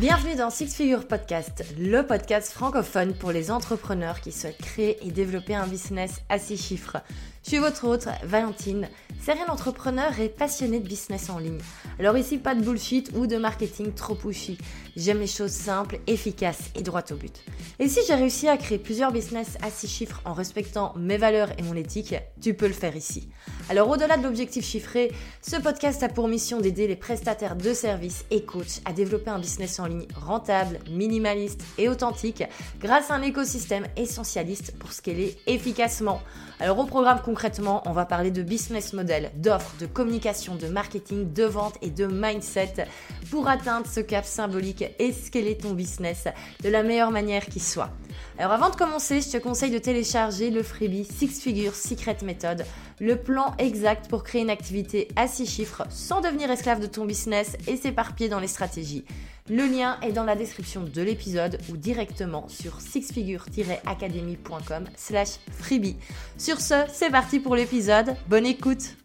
Bienvenue dans Six Figure Podcast, le podcast francophone pour les entrepreneurs qui souhaitent créer et développer un business à six chiffres. Je suis votre hôte, Valentine, serial entrepreneur et passionnée de business en ligne. Alors ici, pas de bullshit ou de marketing trop pushy. J'aime les choses simples, efficaces et droites au but. Et si j'ai réussi à créer plusieurs business à six chiffres en respectant mes valeurs et mon éthique, tu peux le faire ici. Alors au-delà de l'objectif chiffré, ce podcast a pour mission d'aider les prestataires de services et coachs à développer un business en ligne rentable, minimaliste et authentique grâce à un écosystème essentialiste pour scaler efficacement. Alors au programme concrètement, on va parler de business model, d'offres, de communication, de marketing, de vente et de mindset pour atteindre ce cap symbolique et scaler ton business de la meilleure manière qui soit? Alors avant de commencer, je te conseille de télécharger le freebie Six Figures Secret Method, le plan exact pour créer une activité à six chiffres sans devenir esclave de ton business et s'éparpiller dans les stratégies. Le lien est dans la description de l'épisode ou directement sur sixfigure-academy.com slash freebie. Sur ce, c'est parti pour l'épisode. Bonne écoute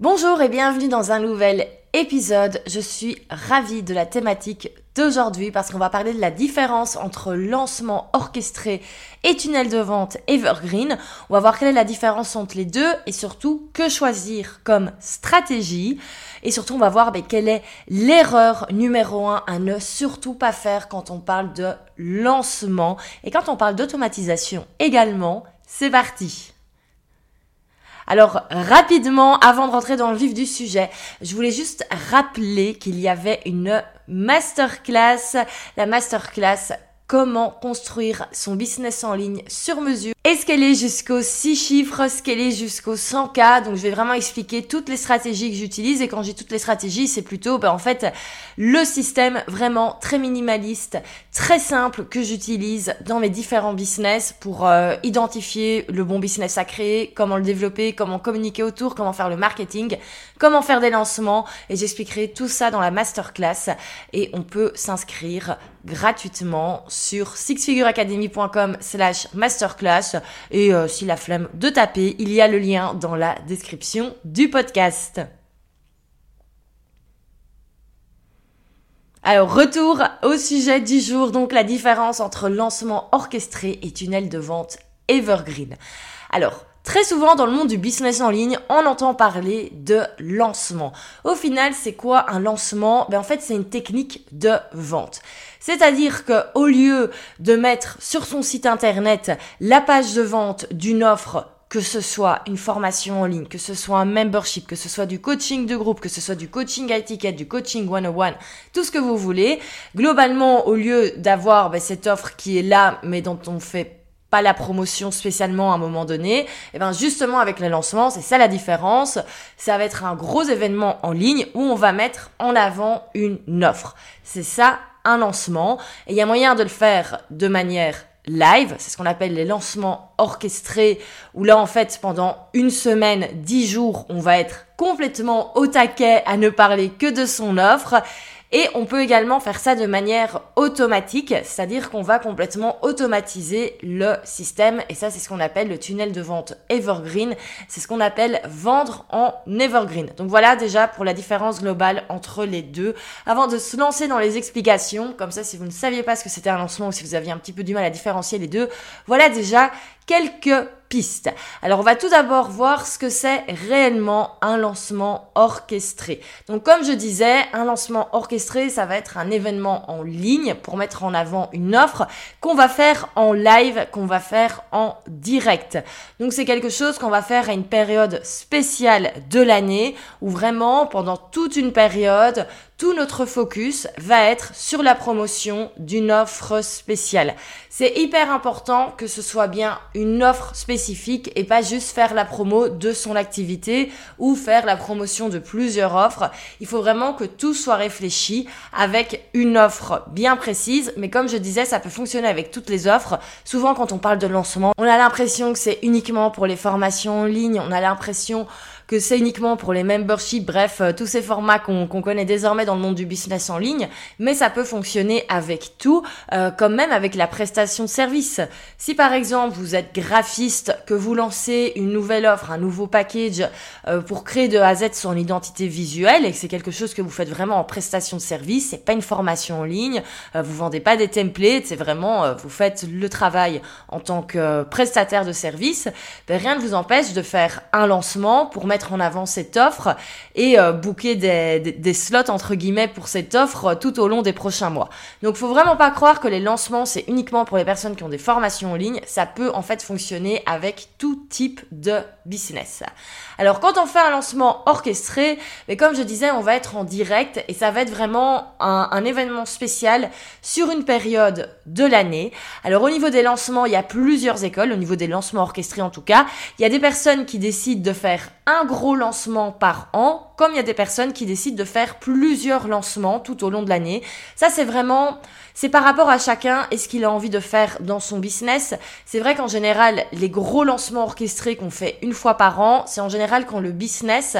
Bonjour et bienvenue dans un nouvel épisode. Je suis ravie de la thématique d'aujourd'hui parce qu'on va parler de la différence entre lancement orchestré et tunnel de vente evergreen. On va voir quelle est la différence entre les deux et surtout que choisir comme stratégie. Et surtout, on va voir ben, quelle est l'erreur numéro un à ne surtout pas faire quand on parle de lancement et quand on parle d'automatisation également. C'est parti. Alors rapidement, avant de rentrer dans le vif du sujet, je voulais juste rappeler qu'il y avait une masterclass, la masterclass comment construire son business en ligne sur mesure. Est jusqu'aux 6 chiffres, scaler jusqu'aux 100K. Donc je vais vraiment expliquer toutes les stratégies que j'utilise. Et quand j'ai toutes les stratégies, c'est plutôt ben, en fait le système vraiment très minimaliste, très simple que j'utilise dans mes différents business pour euh, identifier le bon business à créer, comment le développer, comment communiquer autour, comment faire le marketing, comment faire des lancements. Et j'expliquerai tout ça dans la masterclass. Et on peut s'inscrire gratuitement sur sixfigureacademy.com slash masterclass. Et euh, si la flemme de taper, il y a le lien dans la description du podcast. Alors, retour au sujet du jour, donc la différence entre lancement orchestré et tunnel de vente evergreen. Alors, Très souvent dans le monde du business en ligne, on entend parler de lancement. Au final, c'est quoi un lancement? Ben En fait, c'est une technique de vente. C'est-à-dire que au lieu de mettre sur son site internet la page de vente d'une offre que ce soit une formation en ligne, que ce soit un membership, que ce soit du coaching de groupe, que ce soit du coaching à étiquette, du coaching one-on-one, tout ce que vous voulez. Globalement, au lieu d'avoir ben, cette offre qui est là, mais dont on fait pas la promotion spécialement à un moment donné, et eh ben justement avec le lancement, c'est ça la différence. Ça va être un gros événement en ligne où on va mettre en avant une offre. C'est ça un lancement. Et il y a moyen de le faire de manière live, c'est ce qu'on appelle les lancements orchestrés, où là en fait pendant une semaine, dix jours, on va être complètement au taquet à ne parler que de son offre. Et on peut également faire ça de manière automatique, c'est-à-dire qu'on va complètement automatiser le système. Et ça, c'est ce qu'on appelle le tunnel de vente evergreen. C'est ce qu'on appelle vendre en evergreen. Donc voilà déjà pour la différence globale entre les deux. Avant de se lancer dans les explications, comme ça, si vous ne saviez pas ce que c'était un lancement ou si vous aviez un petit peu du mal à différencier les deux, voilà déjà quelques Alors on va tout d'abord voir ce que c'est réellement un lancement orchestré. Donc comme je disais, un lancement orchestré, ça va être un événement en ligne pour mettre en avant une offre qu'on va faire en live, qu'on va faire en direct. Donc c'est quelque chose qu'on va faire à une période spéciale de l'année où vraiment pendant toute une période, tout notre focus va être sur la promotion d'une offre spéciale. C'est hyper important que ce soit bien une offre spécifique et pas juste faire la promo de son activité ou faire la promotion de plusieurs offres. Il faut vraiment que tout soit réfléchi avec une offre bien précise. Mais comme je disais, ça peut fonctionner avec toutes les offres. Souvent, quand on parle de lancement, on a l'impression que c'est uniquement pour les formations en ligne. On a l'impression que c'est uniquement pour les memberships, bref, euh, tous ces formats qu'on connaît désormais dans le monde du business en ligne, mais ça peut fonctionner avec tout, euh, comme même avec la prestation de service. Si par exemple vous êtes graphiste, que vous lancez une nouvelle offre, un nouveau package euh, pour créer de A à Z son identité visuelle et que c'est quelque chose que vous faites vraiment en prestation de service, c'est pas une formation en ligne, vous vendez pas des templates, c'est vraiment vous faites le travail en tant que prestataire de service, ben, rien ne vous empêche de faire un lancement pour mettre en avant cette offre et euh, booker des, slots entre guillemets pour cette offre tout au long des prochains mois. Donc faut vraiment pas croire que les lancements c'est uniquement pour les personnes qui ont des formations en ligne, ça peut en fait fonctionner avec tout type de business. Alors quand on fait un lancement orchestré, mais comme je disais, on va être en direct et ça va être vraiment un événement spécial sur une période de l'année. Alors au niveau des lancements, il y a plusieurs écoles, au niveau des lancements orchestrés en tout cas. Il y a des personnes qui décident de faire un gros lancement par an, comme il y a des personnes qui décident de faire plusieurs lancements tout au long de l'année. Ça c'est vraiment c'est par rapport à chacun et ce qu'il a envie de faire dans son business. C'est vrai qu'en général, les gros lancements orchestrés qu'on fait une fois par an, c'est en général quand le business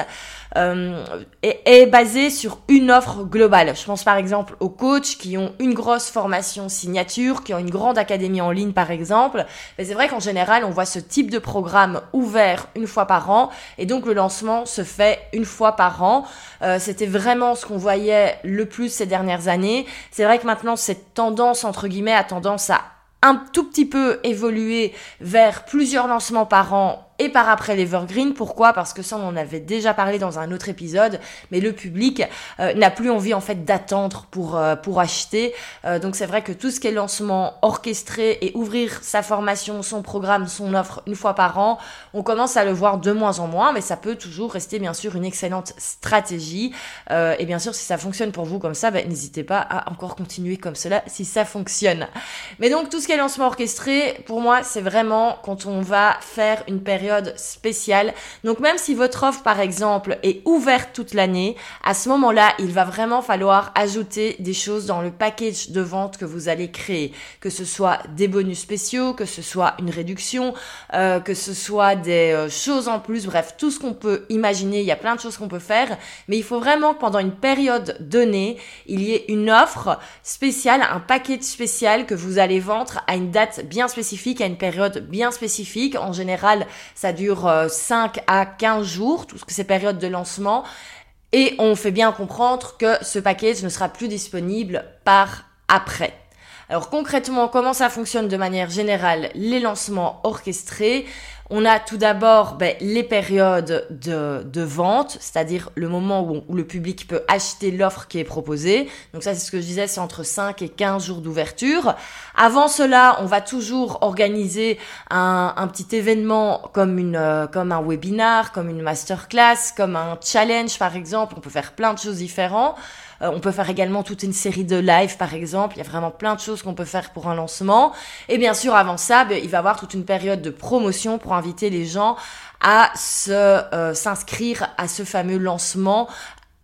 euh, est, basé sur une offre globale. Je pense par exemple aux coachs qui ont une grosse formation signature, qui ont une grande académie en ligne par exemple. Mais c'est vrai qu'en général, on voit ce type de programme ouvert une fois par an et donc le lancement se fait une fois par an. Euh, C'était vraiment ce qu'on voyait le plus ces dernières années. C'est vrai que maintenant, c'est tendance, entre guillemets, a tendance à un tout petit peu évoluer vers plusieurs lancements par an et par après l'Evergreen. Pourquoi? Parce que ça, on en avait déjà parlé dans un autre épisode, mais le public euh, n'a plus envie en fait d'attendre pour, euh, pour acheter. Euh, donc c'est vrai que tout ce qui est lancement orchestré et ouvrir sa formation, son programme, son offre une fois par an, on commence à le voir de moins en moins, mais ça peut toujours rester bien sûr une excellente stratégie. et bien sûr, si ça fonctionne pour vous comme ça, ben, n'hésitez pas à encore continuer comme cela si ça fonctionne. Mais donc tout ce qui est lancement orchestré, pour moi, c'est vraiment quand on va faire une période spéciale. Donc même si votre offre, par exemple, est ouverte toute l'année, à ce moment-là, il va vraiment falloir ajouter des choses dans le package de vente que vous allez créer. Que ce soit des bonus spéciaux, que ce soit une réduction, euh, que ce soit des euh, choses en plus, bref, tout ce qu'on peut imaginer. Il y a plein de choses qu'on peut faire. Mais il faut vraiment que pendant une période donnée, il y ait une offre spéciale, un package spécial que vous allez vendre à une date bien spécifique, à une période bien spécifique. En général, ça dure 5 euh, à 15 jours, toutes ces périodes de lancement. Et on fait bien comprendre que ce package ne sera plus disponible par après. Alors concrètement, comment ça fonctionne de manière générale, les lancements orchestrés? On a tout d'abord ben, les périodes de, vente, c'est-à-dire le moment où, le public peut acheter l'offre qui est proposée. Donc ça, c'est ce que je disais, c'est entre 5 et 15 jours d'ouverture. Avant cela, on va toujours organiser un, petit événement comme, une, euh, comme un webinar, comme une masterclass, comme un challenge par exemple. On peut faire plein de choses différentes. Euh, on peut faire également toute une série de live, par exemple. Il y a vraiment plein de choses qu'on peut faire pour un lancement. Et bien sûr, avant ça, ben, il va y avoir toute une période de promotion pour inviter les gens à se euh, s'inscrire à ce fameux lancement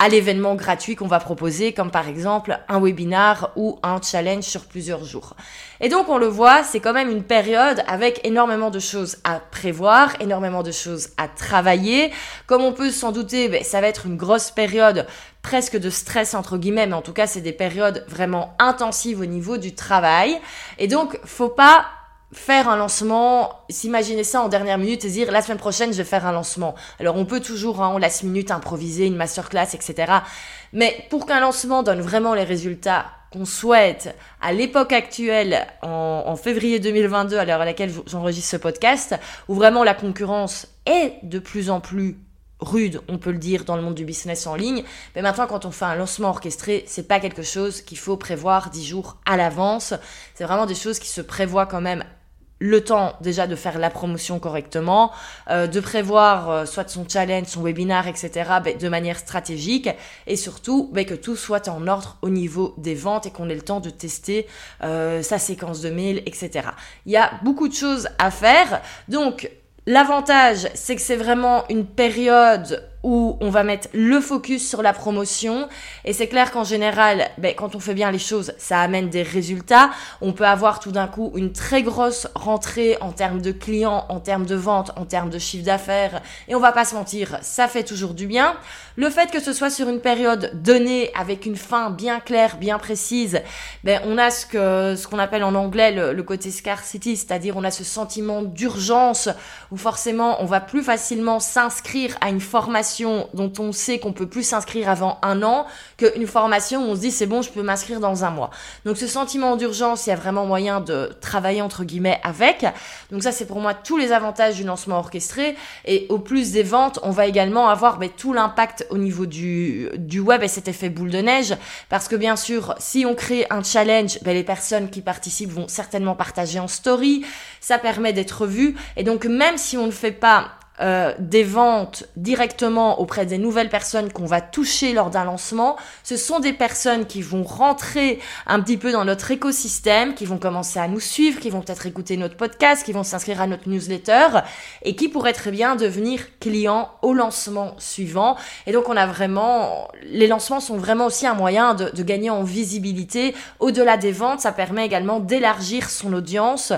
à l'événement gratuit qu'on va proposer, comme par exemple un webinar ou un challenge sur plusieurs jours. Et donc on le voit, c'est quand même une période avec énormément de choses à prévoir, énormément de choses à travailler. Comme on peut s'en douter, ben, ça va être une grosse période presque de stress entre guillemets, mais en tout cas c'est des périodes vraiment intensives au niveau du travail. Et donc faut pas faire un lancement, s'imaginer ça en dernière minute et dire la semaine prochaine je vais faire un lancement. Alors on peut toujours hein, en last minute improviser une masterclass, etc. Mais pour qu'un lancement donne vraiment les résultats qu'on souhaite à l'époque actuelle, en, en, février 2022, à l'heure à laquelle j'enregistre ce podcast, où vraiment la concurrence est de plus en plus rude, on peut le dire, dans le monde du business en ligne. Mais maintenant, quand on fait un lancement orchestré, c'est pas quelque chose qu'il faut prévoir dix jours à l'avance. C'est vraiment des choses qui se prévoient quand même le temps déjà de faire la promotion correctement, euh, de prévoir euh, soit son challenge, son webinar, etc. Ben, de manière stratégique et surtout ben, que tout soit en ordre au niveau des ventes et qu'on ait le temps de tester euh, sa séquence de mail, etc. Il y a beaucoup de choses à faire. Donc L'avantage, c'est que c'est vraiment une période où on va mettre le focus sur la promotion. Et c'est clair qu'en général, ben, quand on fait bien les choses, ça amène des résultats. On peut avoir tout d'un coup une très grosse rentrée en termes de clients, en termes de ventes, en termes de chiffre d'affaires. Et on va pas se mentir, ça fait toujours du bien. Le fait que ce soit sur une période donnée avec une fin bien claire, bien précise, ben, on a ce que, ce qu'on appelle en anglais le, le côté scarcity, c'est-à-dire on a ce sentiment d'urgence où forcément on va plus facilement s'inscrire à une formation dont on sait qu'on peut plus s'inscrire avant un an qu'une formation où on se dit c'est bon, je peux m'inscrire dans un mois. Donc ce sentiment d'urgence, il y a vraiment moyen de travailler entre guillemets avec. Donc ça c'est pour moi tous les avantages du lancement orchestré et au plus des ventes, on va également avoir ben, tout l'impact au niveau du, du web et cet effet boule de neige. Parce que bien sûr, si on crée un challenge, ben, les personnes qui participent vont certainement partager en story, ça permet d'être vu. Et donc même si on ne fait pas euh, des ventes directement auprès des nouvelles personnes qu'on va toucher lors d'un lancement. Ce sont des personnes qui vont rentrer un petit peu dans notre écosystème, qui vont commencer à nous suivre, qui vont peut-être écouter notre podcast, qui vont s'inscrire à notre newsletter et qui pourraient très bien devenir clients au lancement suivant. Et donc on a vraiment, les lancements sont vraiment aussi un moyen de, de gagner en visibilité. Au-delà des ventes, ça permet également d'élargir son audience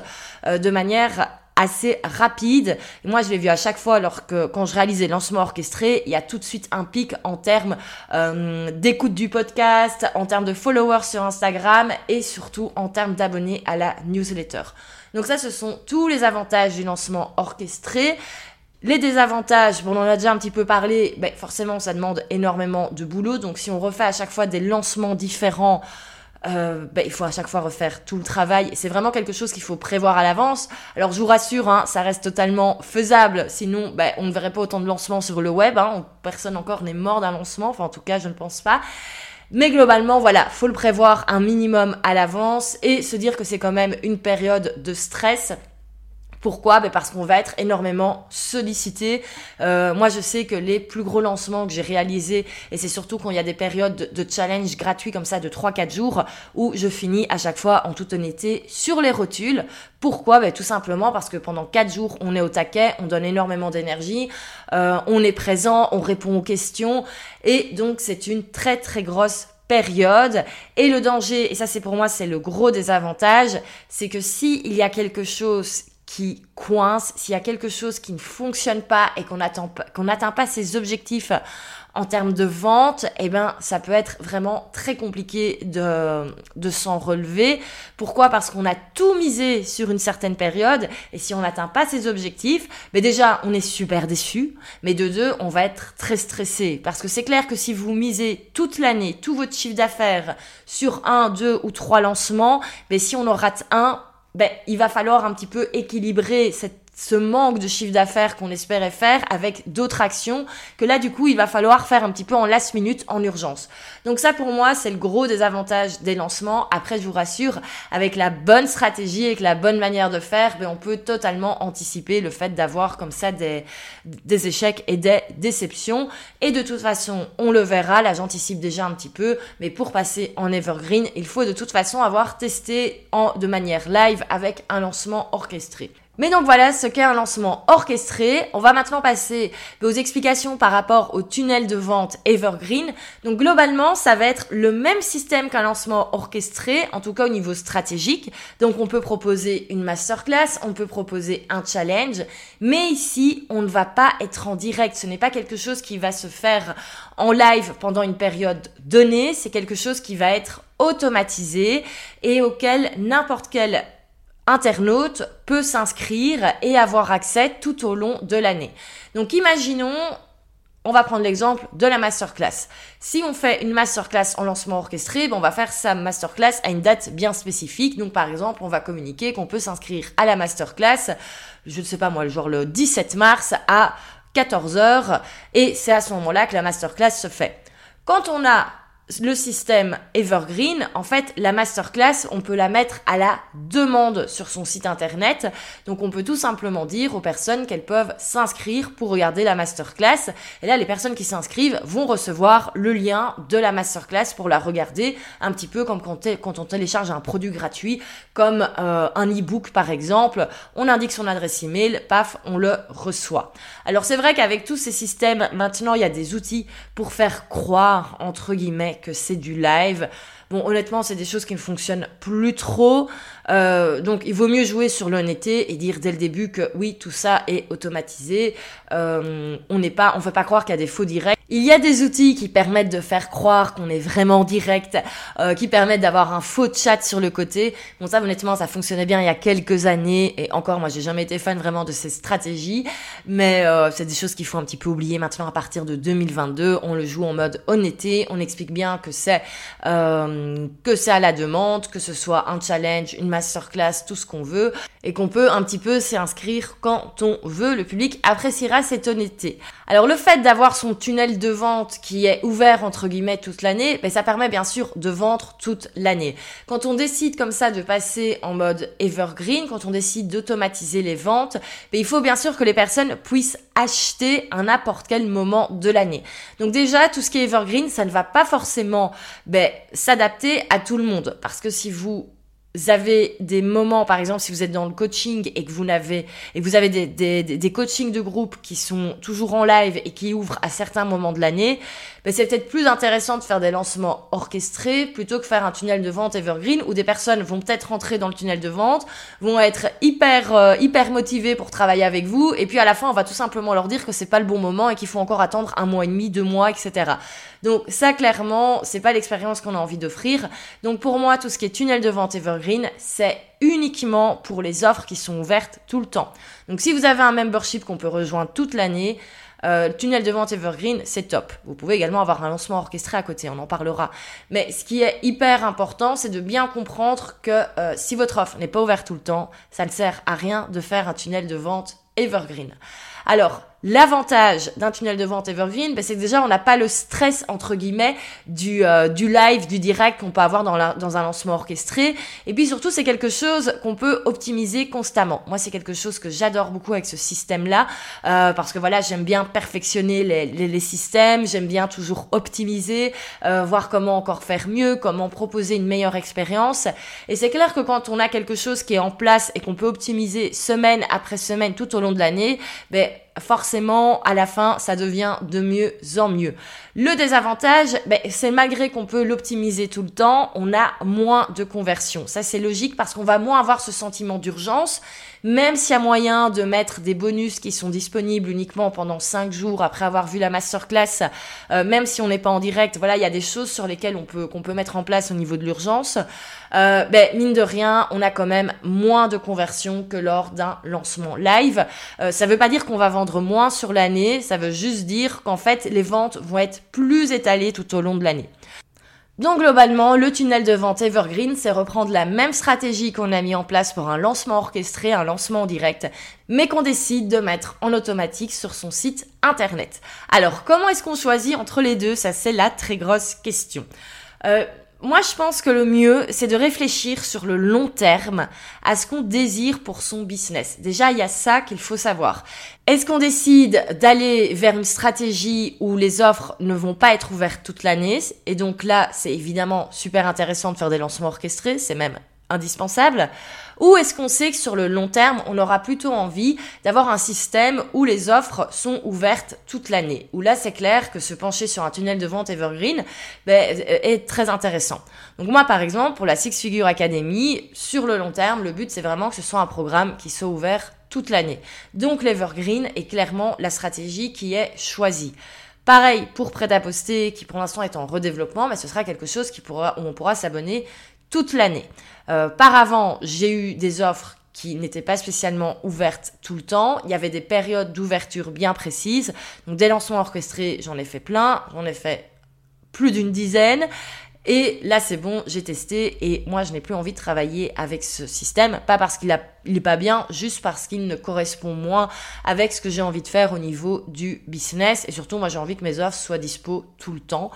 euh, de manière assez rapide. moi, je l'ai vu à chaque fois, alors que quand je réalisais lancement orchestré, il y a tout de suite un pic en termes euh, d'écoute du podcast, en termes de followers sur Instagram et surtout en termes d'abonnés à la newsletter. Donc ça, ce sont tous les avantages du lancement orchestré. Les désavantages, bon, on en a déjà un petit peu parlé, ben, forcément, ça demande énormément de boulot. Donc si on refait à chaque fois des lancements différents, euh, ben, il faut à chaque fois refaire tout le travail. C'est vraiment quelque chose qu'il faut prévoir à l'avance. Alors je vous rassure, hein, ça reste totalement faisable. Sinon, ben, on ne verrait pas autant de lancements sur le web. Hein. Personne encore n'est mort d'un lancement. Enfin, en tout cas, je ne pense pas. Mais globalement, voilà, faut le prévoir un minimum à l'avance et se dire que c'est quand même une période de stress pourquoi ben Parce qu'on va être énormément sollicité. Euh, moi, je sais que les plus gros lancements que j'ai réalisés, et c'est surtout quand il y a des périodes de, challenge gratuits comme ça de 3-4 jours, où je finis à chaque fois en toute honnêteté sur les rotules. Pourquoi ben, Tout simplement parce que pendant 4 jours, on est au taquet, on donne énormément d'énergie, euh, on est présent, on répond aux questions, et donc c'est une très très grosse période. Et le danger, et ça c'est pour moi c'est le gros désavantage, c'est que si il y a quelque chose qui coince, s'il y a quelque chose qui ne fonctionne pas et qu'on qu'on n'atteint pas ses objectifs en termes de vente, eh ben ça peut être vraiment très compliqué de, de s'en relever. Pourquoi? Parce qu'on a tout misé sur une certaine période et si on n'atteint pas ses objectifs, ben déjà on est super déçu, mais de deux on va être très stressé parce que c'est clair que si vous misez toute l'année tout votre chiffre d'affaires sur un, deux ou trois lancements, ben si on en rate un, ben, il va falloir un petit peu équilibrer cette ce manque de chiffre d'affaires qu'on espérait faire avec d'autres actions que là du coup il va falloir faire un petit peu en last minute en urgence. Donc ça pour moi c'est le gros des avantages des lancements. Après je vous rassure avec la bonne stratégie et la bonne manière de faire, ben, on peut totalement anticiper le fait d'avoir comme ça des, des échecs et des déceptions. Et de toute façon on le verra, là j'anticipe déjà un petit peu, mais pour passer en evergreen il faut de toute façon avoir testé en, de manière live avec un lancement orchestré. Mais donc voilà ce qu'est un lancement orchestré. On va maintenant passer aux explications par rapport au tunnel de vente Evergreen. Donc globalement, ça va être le même système qu'un lancement orchestré, en tout cas au niveau stratégique. Donc on peut proposer une masterclass, on peut proposer un challenge, mais ici, on ne va pas être en direct. Ce n'est pas quelque chose qui va se faire en live pendant une période donnée, c'est quelque chose qui va être automatisé et auquel n'importe quel internaute peut s'inscrire et avoir accès tout au long de l'année. Donc imaginons, on va prendre l'exemple de la masterclass. Si on fait une masterclass en lancement orchestré, ben on va faire sa masterclass à une date bien spécifique. Donc par exemple, on va communiquer qu'on peut s'inscrire à la masterclass, je ne sais pas moi, genre le 17 mars à 14h et c'est à ce moment-là que la masterclass se fait. Quand on a le système Evergreen, en fait, la masterclass, on peut la mettre à la demande sur son site internet. Donc, on peut tout simplement dire aux personnes qu'elles peuvent s'inscrire pour regarder la masterclass. Et là, les personnes qui s'inscrivent vont recevoir le lien de la masterclass pour la regarder, un petit peu comme quand, on télécharge un produit gratuit, comme euh, un e-book par exemple. On indique son adresse email, paf, on le reçoit. Alors, c'est vrai qu'avec tous ces systèmes, maintenant, il y a des outils pour faire croire, entre guillemets, que c'est du live. Bon, honnêtement, c'est des choses qui ne fonctionnent plus trop. Euh, donc, il vaut mieux jouer sur l'honnêteté et dire dès le début que oui, tout ça est automatisé. Euh, on n'est pas, on ne fait pas croire qu'il y a des faux directs. Il y a des outils qui permettent de faire croire qu'on est vraiment direct, euh, qui permettent d'avoir un faux chat sur le côté. Bon ça honnêtement ça fonctionnait bien il y a quelques années et encore moi j'ai jamais été fan vraiment de ces stratégies, mais c'est des choses qu'il faut un petit peu oublier maintenant à partir de 2022. On le joue en mode honnêteté, on explique bien que c'est que c'est à la demande, que ce soit un challenge, une masterclass, tout ce qu'on veut et qu'on peut un petit peu s'y inscrire quand on veut. Le public appréciera cette honnêteté. Alors le fait d'avoir son tunnel de vente qui est ouvert entre guillemets toute l'année, ben, ça permet bien sûr de vendre toute l'année. Quand on décide comme ça de passer en mode evergreen, quand on décide d'automatiser les ventes, ben, il faut bien sûr que les personnes puissent acheter à n'importe quel moment de l'année. Donc déjà, tout ce qui est evergreen, ça ne va pas forcément ben, s'adapter à tout le monde. Parce que si vous avez des moments, par exemple, si vous êtes dans le coaching et que vous n'avez et vous avez des, des, des, coachings de groupe qui sont toujours en live et qui ouvrent à certains moments de l'année, ben c'est peut-être plus intéressant de faire des lancements orchestrés plutôt que faire un tunnel de vente evergreen où des personnes vont peut-être rentrer dans le tunnel de vente, vont être hyper euh, hyper motivées pour travailler avec vous et puis à la fin on va tout simplement leur dire que c'est pas le bon moment et qu'il faut encore attendre un mois et demi, deux mois, etc. Donc ça clairement c'est pas l'expérience qu'on a envie d'offrir. Donc pour moi tout ce qui est tunnel de vente evergreen c'est uniquement pour les offres qui sont ouvertes tout le temps. Donc si vous avez un membership qu'on peut rejoindre toute l'année, euh, tunnel de vente Evergreen, c'est top. Vous pouvez également avoir un lancement orchestré à côté, on en parlera. Mais ce qui est hyper important, c'est de bien comprendre que euh, si votre offre n'est pas ouverte tout le temps, ça ne sert à rien de faire un tunnel de vente Evergreen. Alors, L'avantage d'un tunnel de vente evergreen, ben, c'est que déjà on n'a pas le stress entre guillemets du, euh, du live, du direct qu'on peut avoir dans, la, dans un lancement orchestré. Et puis surtout c'est quelque chose qu'on peut optimiser constamment. Moi c'est quelque chose que j'adore beaucoup avec ce système-là euh, parce que voilà j'aime bien perfectionner les, les, les systèmes, j'aime bien toujours optimiser, euh, voir comment encore faire mieux, comment proposer une meilleure expérience. Et c'est clair que quand on a quelque chose qui est en place et qu'on peut optimiser semaine après semaine tout au long de l'année, ben forcément, à la fin, ça devient de mieux en mieux. Le désavantage, ben, c'est malgré qu'on peut l'optimiser tout le temps, on a moins de conversion. Ça, c'est logique parce qu'on va moins avoir ce sentiment d'urgence, même s'il y a moyen de mettre des bonus qui sont disponibles uniquement pendant 5 jours après avoir vu la masterclass, euh, même si on n'est pas en direct. Voilà, il y a des choses sur lesquelles on peut, qu'on peut mettre en place au niveau de l'urgence. Euh, ben, mine de rien, on a quand même moins de conversion que lors d'un lancement live. Euh, ça veut pas dire qu'on va vendre moins sur l'année, ça veut juste dire qu'en fait, les ventes vont être plus étalé tout au long de l'année. Donc globalement, le tunnel de vente Evergreen, c'est reprendre la même stratégie qu'on a mis en place pour un lancement orchestré, un lancement en direct, mais qu'on décide de mettre en automatique sur son site internet. Alors comment est-ce qu'on choisit entre les deux? Ça c'est la très grosse question. Euh, moi, je pense que le mieux, c'est de réfléchir sur le long terme à ce qu'on désire pour son business. Déjà, il y a ça qu'il faut savoir. Est-ce qu'on décide d'aller vers une stratégie où les offres ne vont pas être ouvertes toute l'année? Et donc là, c'est évidemment super intéressant de faire des lancements orchestrés, c'est même indispensable ou est-ce qu'on sait que sur le long terme, on aura plutôt envie d'avoir un système où les offres sont ouvertes toute l'année? Où là, c'est clair que se pencher sur un tunnel de vente evergreen ben, euh, est très intéressant. Donc moi, par exemple, pour la Six Figure Academy, sur le long terme, le but, c'est vraiment que ce soit un programme qui soit ouvert toute l'année. Donc l'evergreen est clairement la stratégie qui est choisie. Pareil pour prêt à poster qui pour l'instant est en redéveloppement, mais ce sera quelque chose qui pourra, où on pourra s'abonner toute l'année. Euh, j'ai eu des offres qui n'étaient pas spécialement ouvertes tout le temps. Il y avait des périodes d'ouverture bien précises. Donc des lancements orchestrés, j'en ai fait plein. J'en ai fait plus d'une dizaine. Et là, c'est bon, j'ai testé et moi, je n'ai plus envie de travailler avec ce système. Pas parce qu'il a il n'est pas bien juste parce qu'il ne correspond moins avec ce que j'ai envie de faire au niveau du business. Et surtout, moi, j'ai envie que mes offres soient dispo tout le temps.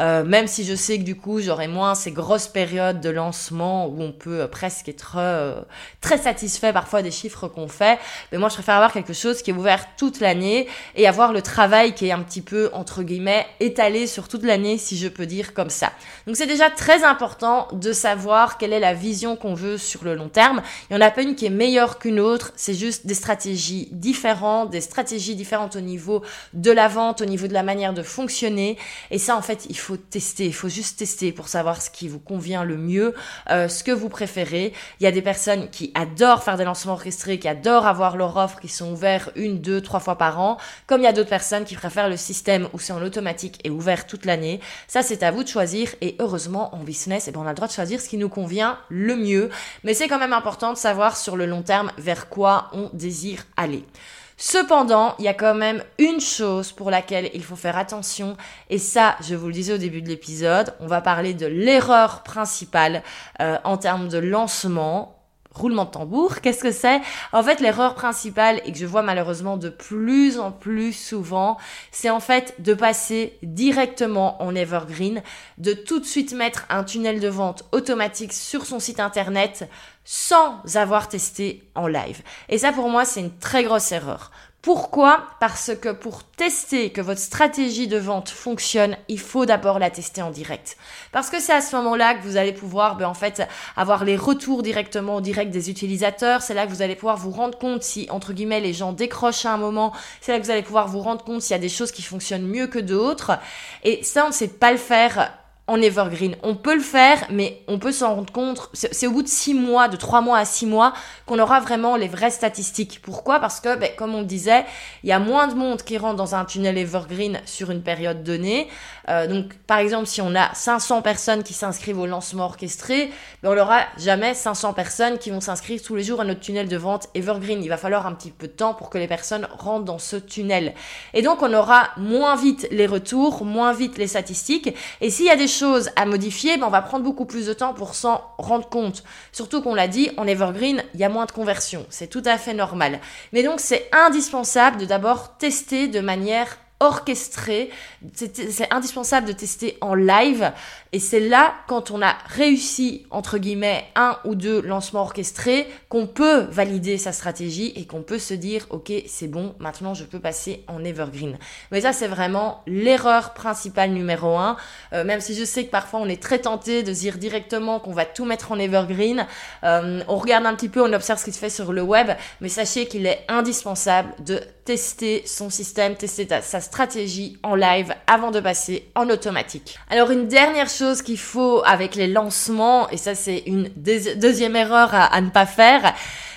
Euh, même si je sais que du coup, j'aurai moins ces grosses périodes de lancement où on peut euh, presque être euh, très satisfait parfois des chiffres qu'on fait. Mais moi, je préfère avoir quelque chose qui est ouvert toute l'année et avoir le travail qui est un petit peu, entre guillemets, étalé sur toute l'année, si je peux dire comme ça. Donc, c'est déjà très important de savoir quelle est la vision qu'on veut sur le long terme. Il n'y en a pas une qui est meilleure qu'une autre. C'est juste des stratégies différentes, des stratégies différentes au niveau de la vente, au niveau de la manière de fonctionner. Et ça, en fait, il faut tester. Il faut juste tester pour savoir ce qui vous convient le mieux, euh, ce que vous préférez. Il y a des personnes qui adorent faire des lancements orchestrés, qui adorent avoir leur offre, qui sont ouverts une, deux, trois fois par an. Comme il y a d'autres personnes qui préfèrent le système où c'est en automatique et ouvert toute l'année. Ça, c'est à vous de choisir. Et heureusement, en business, eh ben, on a le droit de choisir ce qui nous convient le mieux. Mais c'est quand même important de savoir sur le long terme vers quoi on désire aller. Cependant, il y a quand même une chose pour laquelle il faut faire attention, et ça, je vous le disais au début de l'épisode, on va parler de l'erreur principale euh, en termes de lancement roulement de tambour, qu'est-ce que c'est? En fait, l'erreur principale, et que je vois malheureusement de plus en plus souvent, c'est en fait de passer directement en evergreen, de tout de suite mettre un tunnel de vente automatique sur son site internet sans avoir testé en live. Et ça, pour moi, c'est une très grosse erreur. Pourquoi Parce que pour tester que votre stratégie de vente fonctionne, il faut d'abord la tester en direct. Parce que c'est à ce moment-là que vous allez pouvoir ben, en fait avoir les retours directement au direct des utilisateurs. C'est là que vous allez pouvoir vous rendre compte si entre guillemets les gens décrochent à un moment. C'est là que vous allez pouvoir vous rendre compte s'il y a des choses qui fonctionnent mieux que d'autres. Et ça, on ne sait pas le faire en evergreen. On peut le faire, mais on peut s'en rendre compte. C'est au bout de six mois, de trois mois à six mois, qu'on aura vraiment les vraies statistiques. Pourquoi? Parce que, ben, comme on disait, il y a moins de monde qui rentre dans un tunnel evergreen sur une période donnée. Euh, donc, par exemple, si on a 500 personnes qui s'inscrivent au lancement orchestré, ben, on n'aura jamais 500 personnes qui vont s'inscrire tous les jours à notre tunnel de vente evergreen. Il va falloir un petit peu de temps pour que les personnes rentrent dans ce tunnel. Et donc, on aura moins vite les retours, moins vite les statistiques. Et s'il y a des à modifier, ben on va prendre beaucoup plus de temps pour s'en rendre compte. Surtout qu'on l'a dit, en evergreen, il y a moins de conversion. C'est tout à fait normal. Mais donc, c'est indispensable de d'abord tester de manière orchestré. C'est indispensable de tester en live. Et c'est là, quand on a réussi, entre guillemets, un ou deux lancements orchestrés, qu'on peut valider sa stratégie et qu'on peut se dire, OK, c'est bon, maintenant je peux passer en evergreen. Mais ça, c'est vraiment l'erreur principale numéro un. Euh, même si je sais que parfois on est très tenté de dire directement qu'on va tout mettre en evergreen. Euh, on regarde un petit peu, on observe ce qui se fait sur le web. Mais sachez qu'il est indispensable de tester son système, tester sa stratégie en live avant de passer en automatique. Alors une dernière chose qu'il faut avec les lancements, et ça c'est une deuxième erreur à ne pas faire,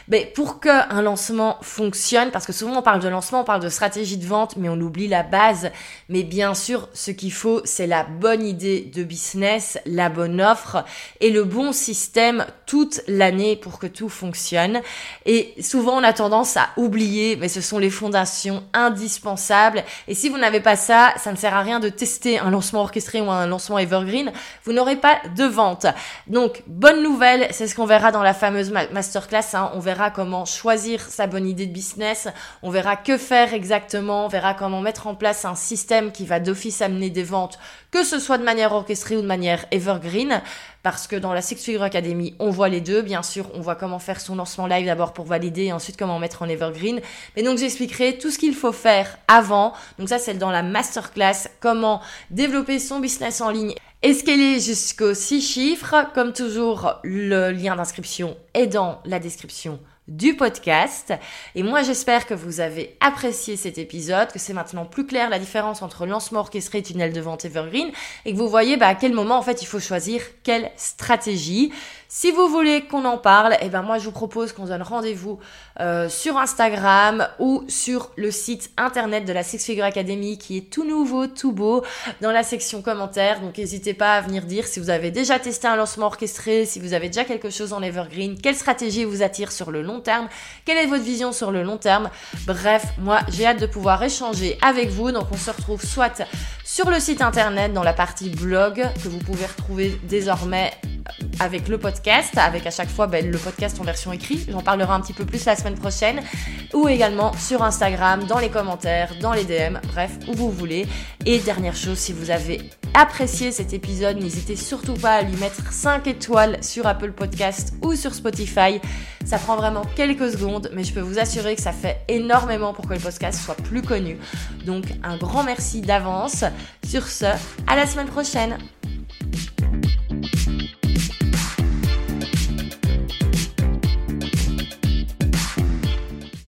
mais pour qu'un lancement fonctionne, parce que souvent on parle de lancement, on parle de stratégie de vente, mais on oublie la base. Mais bien sûr, ce qu'il faut, c'est la bonne idée de business, la bonne offre et le bon système toute l'année pour que tout fonctionne. Et souvent on a tendance à oublier, mais ce sont les fondations indispensables. Et si vous n'avez pas ça, ça ne sert à rien de tester un lancement orchestré ou un lancement evergreen. Vous n'aurez pas de vente. Donc, bonne nouvelle, c'est ce qu'on verra dans la fameuse masterclass. Hein. On verra verra comment choisir sa bonne idée de business, on verra que faire exactement, on verra comment mettre en place un système qui va d'office amener des ventes, que ce soit de manière orchestrée ou de manière evergreen, parce que dans la Six Figure Academy, on voit les deux, bien sûr, on voit comment faire son lancement live d'abord pour valider et ensuite comment mettre en evergreen. Mais donc j'expliquerai tout ce qu'il faut faire avant. Donc ça c'est dans la masterclass, comment développer son business en ligne escaler jusqu'aux 6 chiffres. Comme toujours, le lien d'inscription est dans la description du podcast. Et moi, j'espère que vous avez apprécié cet épisode, que c'est maintenant plus clair la différence entre lancement orchestré et tunnel de vente evergreen, et que vous voyez bah, à quel moment, en fait, il faut choisir quelle stratégie. Si vous voulez qu'on en parle, eh ben moi je vous propose qu'on donne rendez-vous euh, sur Instagram ou sur le site internet de la Six Figure Academy qui est tout nouveau, tout beau dans la section commentaires. Donc n'hésitez pas à venir dire si vous avez déjà testé un lancement orchestré, si vous avez déjà quelque chose en evergreen, quelle stratégie vous attire sur le terme, quelle est votre vision sur le long terme? Bref, moi j'ai hâte de pouvoir échanger avec vous. Donc on se retrouve soit sur le site internet dans la partie blog que vous pouvez retrouver désormais avec le podcast, avec à chaque fois ben, le podcast en version écrite. J'en parlerai un petit peu plus la semaine prochaine. Ou également sur Instagram, dans les commentaires, dans les DM, bref, où vous voulez. Et dernière chose, si vous avez apprécié cet épisode, n'hésitez surtout pas à lui mettre 5 étoiles sur Apple Podcast ou sur Spotify. Ça prend vraiment quelques secondes, mais je peux vous assurer que ça fait énormément pour que le podcast soit plus connu. Donc un grand merci d'avance. Sur ce, à la semaine prochaine.